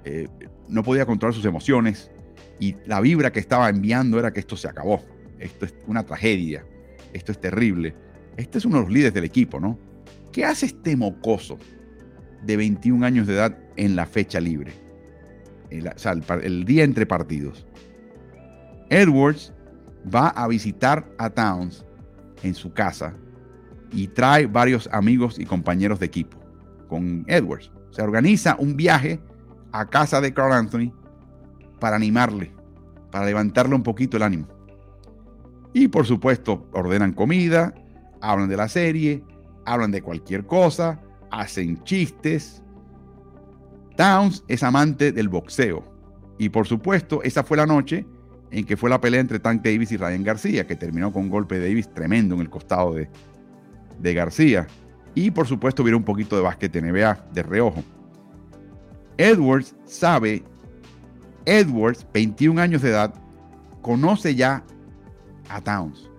eh, no podía controlar sus emociones y la vibra que estaba enviando era que esto se acabó, esto es una tragedia, esto es terrible. Este es uno de los líderes del equipo, ¿no? ¿Qué hace este mocoso de 21 años de edad en la fecha libre? El, o sea, el, día entre partidos. Edwards va a visitar a Towns en su casa y trae varios amigos y compañeros de equipo con Edwards. Se organiza un viaje a casa de Carl Anthony para animarle, para levantarle un poquito el ánimo. Y por supuesto, ordenan comida, hablan de la serie, hablan de cualquier cosa, hacen chistes. Towns es amante del boxeo. Y por supuesto, esa fue la noche en que fue la pelea entre Tank Davis y Ryan García, que terminó con un golpe de Davis tremendo en el costado de, de García. Y por supuesto, vieron un poquito de básquet NBA de reojo. Edwards sabe, Edwards, 21 años de edad, conoce ya a Towns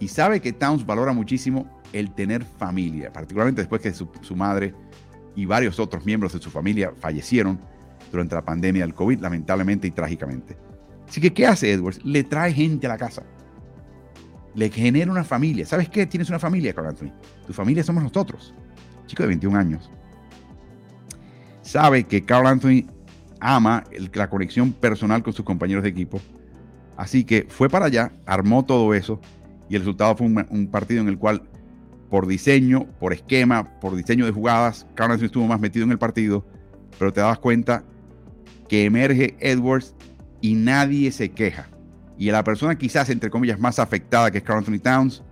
y sabe que Towns valora muchísimo el tener familia, particularmente después que su, madre y varios otros miembros de su familia fallecieron durante la pandemia del COVID, lamentablemente y trágicamente. Así que, ¿qué hace Edwards? Le trae gente a la casa. Le genera una familia. ¿Sabes qué? Tienes una familia, Carl Anthony. Tu familia somos nosotros. Chico de 21 años. Sabe que Carl Anthony ama la conexión personal con sus compañeros de equipo. Así que fue para allá, armó todo eso y el resultado fue un partido en el cual por diseño, por esquema, por diseño de jugadas, Carl estuvo más metido en el partido, pero te das cuenta que emerge Edwards y nadie se queja. Y a la persona quizás, entre comillas, más afectada, que es Carl Anthony Towns,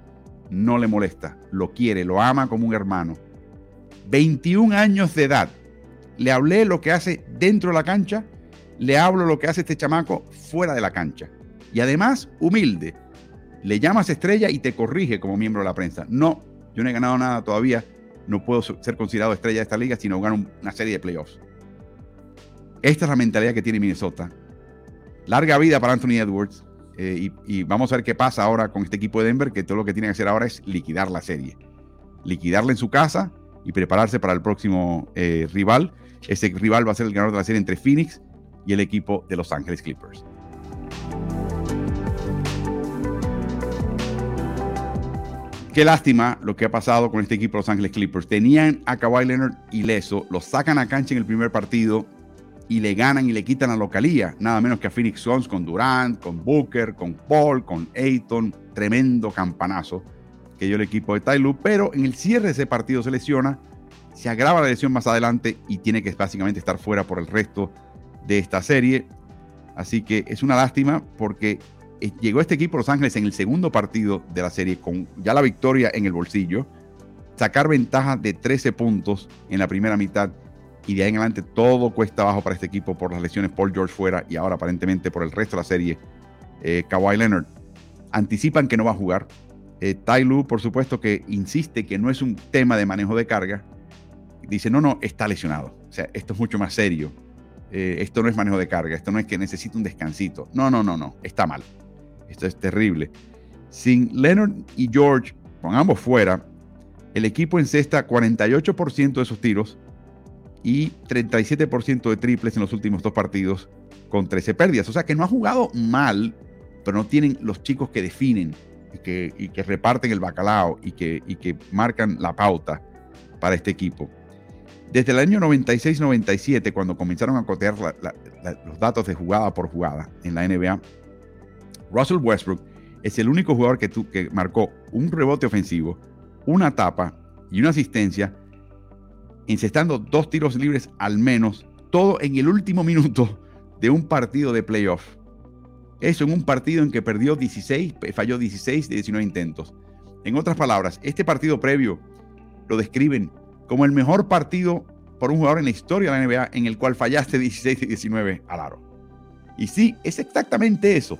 no le molesta, lo quiere, lo ama como un hermano. 21 años de edad. Le hablé lo que hace dentro de la cancha, le hablo lo que hace este chamaco fuera de la cancha. Y además, humilde. Le llamas estrella y te corrige como miembro de la prensa. No, yo no he ganado nada todavía. No puedo ser considerado estrella de esta liga si no gano una serie de playoffs. Esta es la mentalidad que tiene Minnesota larga vida para Anthony Edwards. Eh, y, vamos a ver qué pasa ahora con este equipo de Denver, que todo lo que tiene que hacer ahora es liquidar la serie. Liquidarla en su casa y prepararse para el próximo eh, rival. Ese rival va a ser el ganador de la serie entre Phoenix y el equipo de Los Ángeles Clippers. Qué lástima lo que ha pasado con este equipo de Los Ángeles Clippers. Tenían a Kawhi Leonard ileso, lo sacan a cancha en el primer partido y le ganan y le quitan la localía, nada menos que a Phoenix Suns con Durant, con Booker, con Paul, con Ayton, tremendo campanazo que dio el equipo de Ty Lue, pero en el cierre de ese partido se lesiona, se agrava la lesión más adelante y tiene que básicamente estar fuera por el resto de esta serie. Así que es una lástima porque llegó este equipo Los Ángeles en el segundo partido de la serie con ya la victoria en el bolsillo, sacar ventaja de 13 puntos en la primera mitad y de ahí en adelante todo cuesta abajo para este equipo por las lesiones Paul George fuera y ahora aparentemente por el resto de la serie eh, Kawhi Leonard. Anticipan que no va a jugar. Eh, por supuesto, que insiste que no es un tema de manejo de carga. Dice, no, no, está lesionado. O sea, esto es mucho más serio. Eh, esto no es manejo de carga. Esto no es que necesite un descansito. No, no, no, no. Está mal. Esto es terrible. Sin Leonard y George, con ambos fuera, el equipo encesta 48% de sus tiros y 37% de triples en los últimos dos partidos con 13 pérdidas. O sea que no ha jugado mal, pero no tienen los chicos que definen y que, reparten el bacalao y que, marcan la pauta para este equipo. Desde el año 96-97, cuando comenzaron a cotear los datos de jugada por jugada en la NBA, Russell Westbrook es el único jugador que, tu, que marcó un rebote ofensivo, una tapa y una asistencia incestando dos tiros libres al menos, todo en el último minuto de un partido de playoff. Eso en un partido en que perdió 16, falló 16 de 19 intentos. En otras palabras, este partido previo lo describen como el mejor partido por un jugador en la historia de la NBA en el cual fallaste 16 de 19 al aro. Y sí, es exactamente eso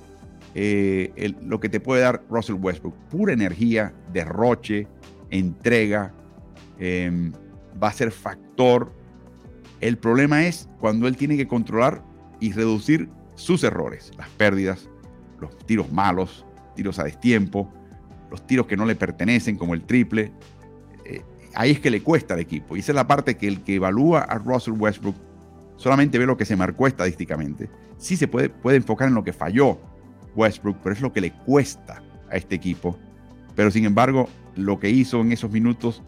eh, lo que te puede dar Russell Westbrook. Pura energía, derroche, entrega. Eh, va a ser factor. El problema es cuando él tiene que controlar y reducir sus errores, las pérdidas, los tiros malos, tiros a destiempo, los tiros que no le pertenecen, como el triple. Eh, ahí es que le cuesta al equipo. Y esa es la parte que el que evalúa a Russell Westbrook solamente ve lo que se marcó estadísticamente. Sí se puede, puede enfocar en lo que falló Westbrook, pero es lo que le cuesta a este equipo. Pero sin embargo, lo que hizo en esos minutos,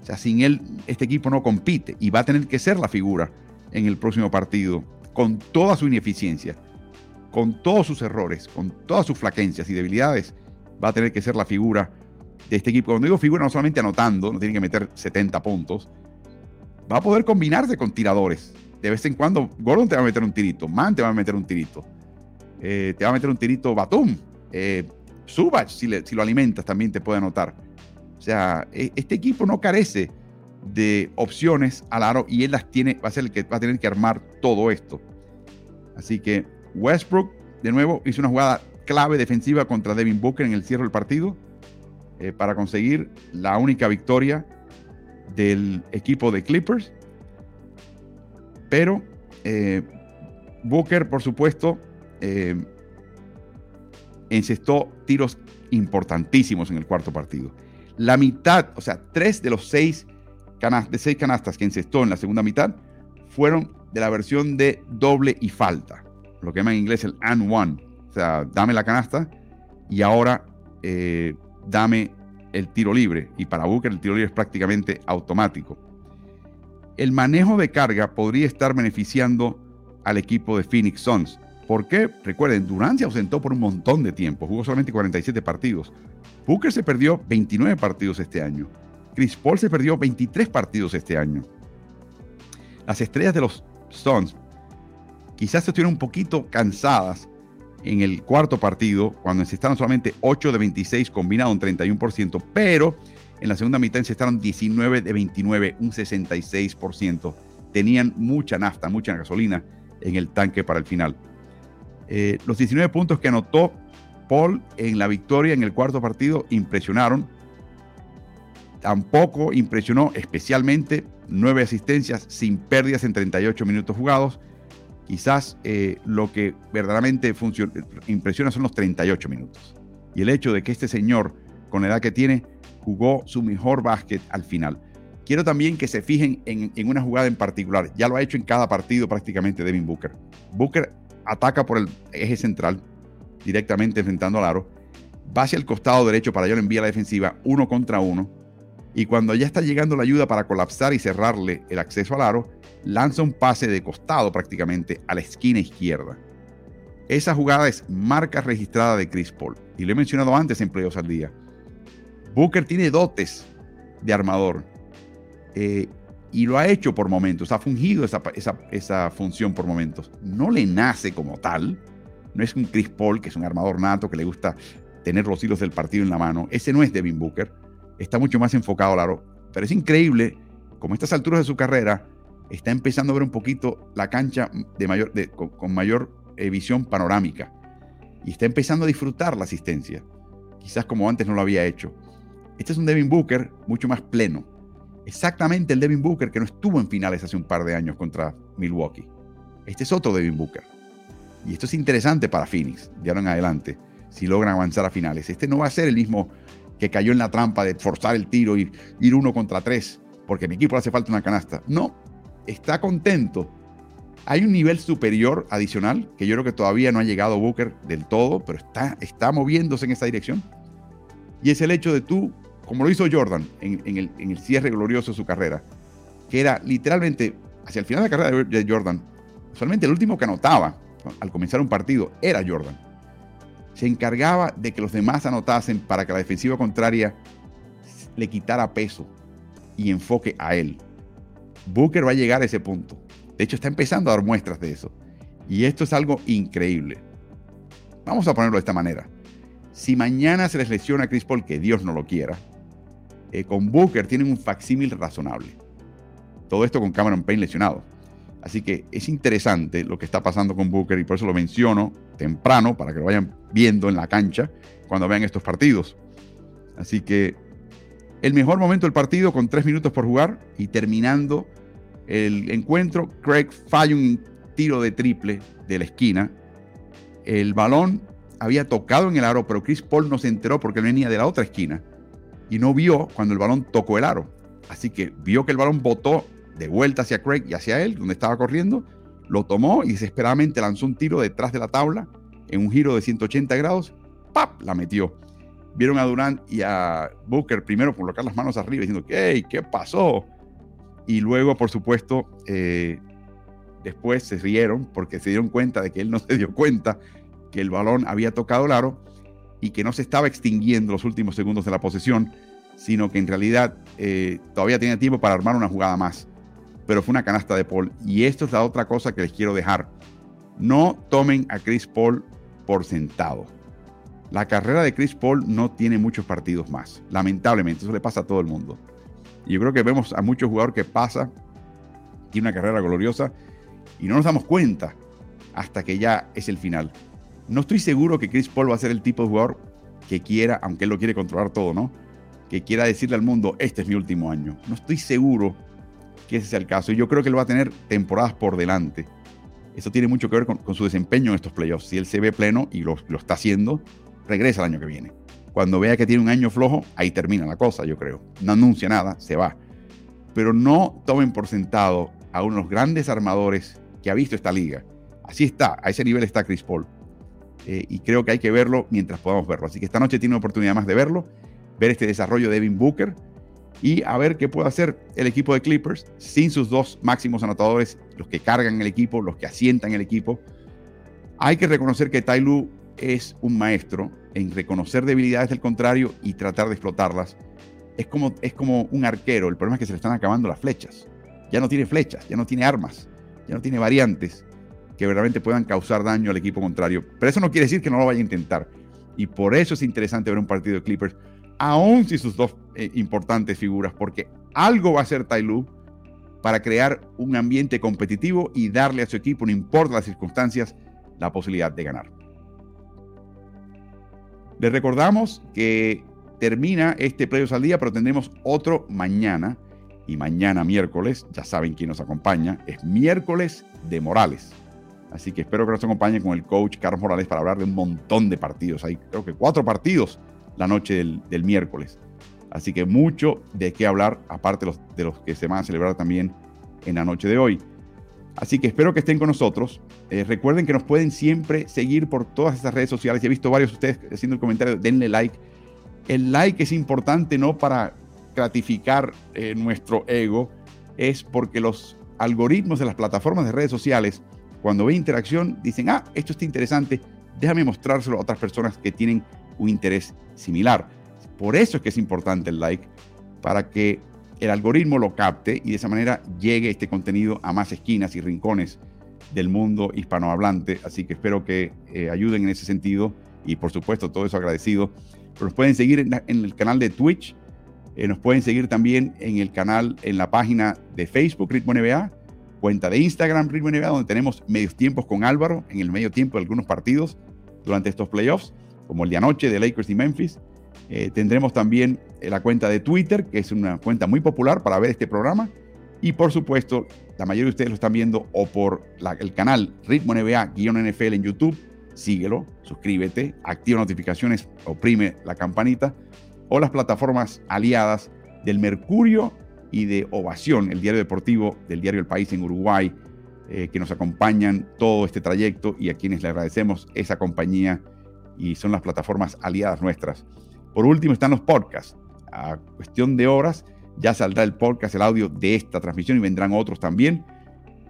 o sea, sin él, este equipo no compite y va a tener que ser la figura en el próximo partido, con toda su ineficiencia, con todos sus errores, con todas sus flaquencias y debilidades, va a tener que ser la figura de este equipo. Cuando digo figura, no solamente anotando, no tiene que meter 70 puntos, va a poder combinarse con tiradores. De vez en cuando, Gordon te va a meter un tirito, Man te va a meter un tirito, eh, te va a meter un tirito Batum, eh, Subach, si, si lo alimentas, también te puede anotar. O sea, e, este equipo no carece de opciones al aro y él las tiene, va a ser el que va a tener que armar todo esto. Así que Westbrook, de nuevo, hizo una jugada clave defensiva contra Devin Booker en el cierre del partido eh, para conseguir la única victoria del equipo de Clippers. Pero Booker, por supuesto, eh, encestó tiros importantísimos en el cuarto partido. La mitad, o sea, tres de los seis de seis canastas que encestó en la segunda mitad fueron de la versión de doble y falta, lo que llaman en inglés el and one. O sea, dame la canasta y ahora eh, dame el tiro libre. Y para Booker el tiro libre es prácticamente automático. El manejo de carga podría estar beneficiando al equipo de Phoenix Suns. ¿Por qué? Recuerden, Durant se ausentó por un montón de tiempo, jugó solamente 47 partidos. Booker se perdió 29 partidos este año. Chris Paul se perdió 23 partidos este año. Las estrellas de los Suns quizás estuvieron un poquito cansadas en el cuarto partido, cuando encestaron solamente 8 de 26 combinado, un 31%, pero en la segunda mitad encestaron 19 de 29, un 66%. Tenían mucha nafta, mucha gasolina en el tanque para el final. Eh, los 19 puntos que anotó Paul en la victoria en el cuarto partido impresionaron. Tampoco impresionó especialmente nueve asistencias sin pérdidas en 38 minutos jugados Quizás eh, lo que verdaderamente impresiona son los 38 minutos. Y el hecho de que este señor, con la edad que tiene, jugó su mejor básquet al final. Quiero también que se fijen en, en, una jugada en particular. Ya lo ha hecho en cada partido prácticamente Devin Booker. Booker ataca por el eje central, directamente enfrentando al aro. Va hacia el costado derecho para allá lo envía la defensiva, uno contra uno. Y cuando ya está llegando la ayuda para colapsar y cerrarle el acceso al aro, lanza un pase de costado prácticamente a la esquina izquierda. Esa jugada es marca registrada de Chris Paul. Y lo he mencionado antes en Playoffs al Día. Booker tiene dotes de armador. Eh, y lo ha hecho por momentos. Ha fungido esa, esa, función por momentos. No le nace como tal. No es un Chris Paul, que es un armador nato, que le gusta tener los hilos del partido en la mano. Ese no es Devin Booker. Está mucho más enfocado, claro. Pero es increíble, como a estas alturas de su carrera, está empezando a ver un poquito la cancha de mayor, con, mayor eh, visión panorámica y está empezando a disfrutar la asistencia, quizás como antes no lo había hecho. Este es un Devin Booker mucho más pleno, exactamente el Devin Booker que no estuvo en finales hace un par de años contra Milwaukee. Este es otro Devin Booker. Y esto es interesante para Phoenix, de ahora en adelante, si logran avanzar a finales. Este no va a ser el mismo que cayó en la trampa de forzar el tiro y ir uno contra tres, porque mi equipo le hace falta una canasta. No, está contento. Hay un nivel superior adicional que yo creo que todavía no ha llegado Booker del todo, pero está, está moviéndose en esa dirección. Y es el hecho de tú, como lo hizo Jordan en, el, el cierre glorioso de su carrera, que era literalmente hacia el final de la carrera de Jordan, solamente el último que anotaba al comenzar un partido era Jordan. Se encargaba de que los demás anotasen para que la defensiva contraria le quitara peso y enfoque a él. Booker va a llegar a ese punto. De hecho, está empezando a dar muestras de eso. Y esto es algo increíble. Vamos a ponerlo de esta manera. Si mañana se les lesiona a Chris Paul, que Dios no lo quiera, eh, con Booker tienen un facsímil razonable. Todo esto con Cameron Payne lesionado. Así que es interesante lo que está pasando con Booker y por eso lo menciono temprano para que lo vayan viendo en la cancha cuando vean estos partidos. Así que el mejor momento del partido con tres minutos por jugar y terminando el encuentro, Craig falla un tiro de triple de la esquina. El balón había tocado en el aro, pero Chris Paul no se enteró porque él venía de la otra esquina y no vio cuando el balón tocó el aro. Así que vio que el balón botó de vuelta hacia Craig y hacia él, donde estaba corriendo, lo tomó y desesperadamente lanzó un tiro detrás de la tabla en un giro de 180 grados, ¡pap! La metió. Vieron a Durant y a Booker primero colocar las manos arriba diciendo, ¿qué? ¿Qué pasó? Y luego, por supuesto, eh, después se rieron porque se dieron cuenta de que él no se dio cuenta que el balón había tocado el aro y que no se estaba extinguiendo los últimos segundos de la posesión, sino que en realidad eh, todavía tenía tiempo para armar una jugada más. Pero fue una canasta de Paul. Y esto es la otra cosa que les quiero dejar. No tomen a Chris Paul por sentado. La carrera de Chris Paul no tiene muchos partidos más. Lamentablemente, eso le pasa a todo el mundo. Y yo creo que vemos a muchos jugadores que pasa, tiene una carrera gloriosa y no nos damos cuenta hasta que ya es el final. No estoy seguro que Chris Paul va a ser el tipo de jugador que quiera, aunque él lo quiere controlar todo, ¿no? Que quiera decirle al mundo, este es mi último año. No estoy seguro que ese sea el caso. Y yo creo que él va a tener temporadas por delante. Eso tiene mucho que ver con, su desempeño en estos playoffs. Si él se ve pleno y lo, lo está haciendo, regresa el año que viene. Cuando vea que tiene un año flojo, ahí termina la cosa, yo creo. No anuncia nada, se va. Pero no tomen por sentado a uno de los grandes armadores que ha visto esta liga. Así está, a ese nivel está Chris Paul. Eh, y creo que hay que verlo mientras podamos verlo. Así que esta noche tiene una oportunidad más de verlo, ver este desarrollo de Devin Booker y a ver qué puede hacer el equipo de Clippers sin sus dos máximos anotadores, los que cargan el equipo, los que asientan el equipo. Hay que reconocer que Ty es un maestro en reconocer debilidades del contrario y tratar de explotarlas. Es como, es como un arquero, el problema es que se le están acabando las flechas. Ya no tiene flechas, ya no tiene armas, ya no tiene variantes que verdaderamente puedan causar daño al equipo contrario. Pero eso no quiere decir que no lo vaya a intentar. Y por eso es interesante ver un partido de Clippers, aún si sus dos eh, importantes figuras, porque algo va a hacer Ty para crear un ambiente competitivo y darle a su equipo, no importa las circunstancias, la posibilidad de ganar. Les recordamos que termina este Playoffs al día, pero tendremos otro mañana. Y mañana miércoles, ya saben quién nos acompaña, es miércoles de Morales. Así que espero que nos acompañe con el coach Carlos Morales para hablar de un montón de partidos. Hay creo que cuatro partidos la noche del, miércoles. Así que mucho de qué hablar, aparte de los, de los que se van a celebrar también en la noche de hoy. Así que espero que estén con nosotros. Eh, recuerden que nos pueden siempre seguir por todas estas redes sociales. He visto varios de ustedes haciendo el comentario, denle like. El like es importante no para gratificar eh, nuestro ego, es porque los algoritmos de las plataformas de redes sociales, cuando ven interacción, dicen, ah, esto está interesante, déjame mostrárselo a otras personas que tienen un interés similar. Por eso es que es importante el like, para que el algoritmo lo capte y de esa manera llegue este contenido a más esquinas y rincones del mundo hispanohablante. Así que espero que eh, ayuden en ese sentido y por supuesto todo eso agradecido. nos pueden seguir en, el canal de Twitch, eh, nos pueden seguir también en el canal, en la página de Facebook Ritmo NBA, cuenta de Instagram Ritmo NBA, donde tenemos medios tiempos con Álvaro en el medio tiempo de algunos partidos durante estos playoffs, como el de anoche de Lakers y Memphis. Eh, tendremos también eh, la cuenta de Twitter, que es una cuenta muy popular para ver este programa. Y por supuesto, la mayoría de ustedes lo están viendo o por el canal Ritmo NBA-NFL en YouTube. Síguelo, suscríbete, activa notificaciones, oprime la campanita. O las plataformas aliadas del Mercurio y de Ovación, el diario deportivo del diario El País en Uruguay, eh, que nos acompañan todo este trayecto y a quienes le agradecemos esa compañía y son las plataformas aliadas nuestras. Por último están los podcasts. A cuestión de horas ya saldrá el podcast, el audio de esta transmisión y vendrán otros también.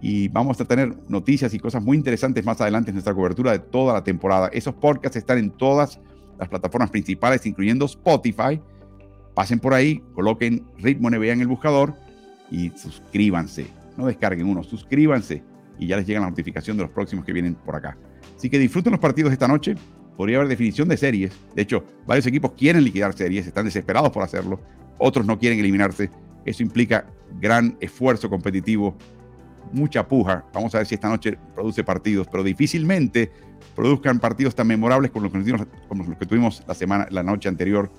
Y vamos a tener noticias y cosas muy interesantes más adelante en nuestra cobertura de toda la temporada. Esos podcasts están en todas las plataformas principales, incluyendo Spotify. Pasen por ahí, coloquen Ritmo NBA en el buscador y suscríbanse. No descarguen uno, suscríbanse y ya les llega la notificación de los próximos que vienen por acá. Así que disfruten los partidos esta noche podría haber definición de series. De hecho, varios equipos quieren liquidar series, están desesperados por hacerlo. Otros no quieren eliminarse. Eso implica gran esfuerzo competitivo, mucha puja. Vamos a ver si esta noche produce partidos, pero difícilmente produzcan partidos tan memorables como los que tuvimos la semana, la noche anterior,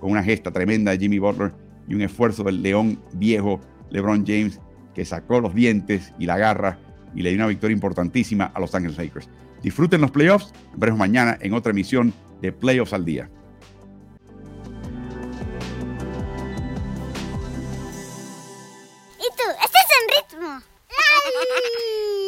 con una gesta tremenda de Jimmy Butler y un esfuerzo del león viejo LeBron James que sacó los dientes y la garra y le dio una victoria importantísima a Los Angeles Lakers. Disfruten los playoffs. Nos veremos mañana en otra emisión de Playoffs al Día. ¿Y tú? ¿Estás en ritmo?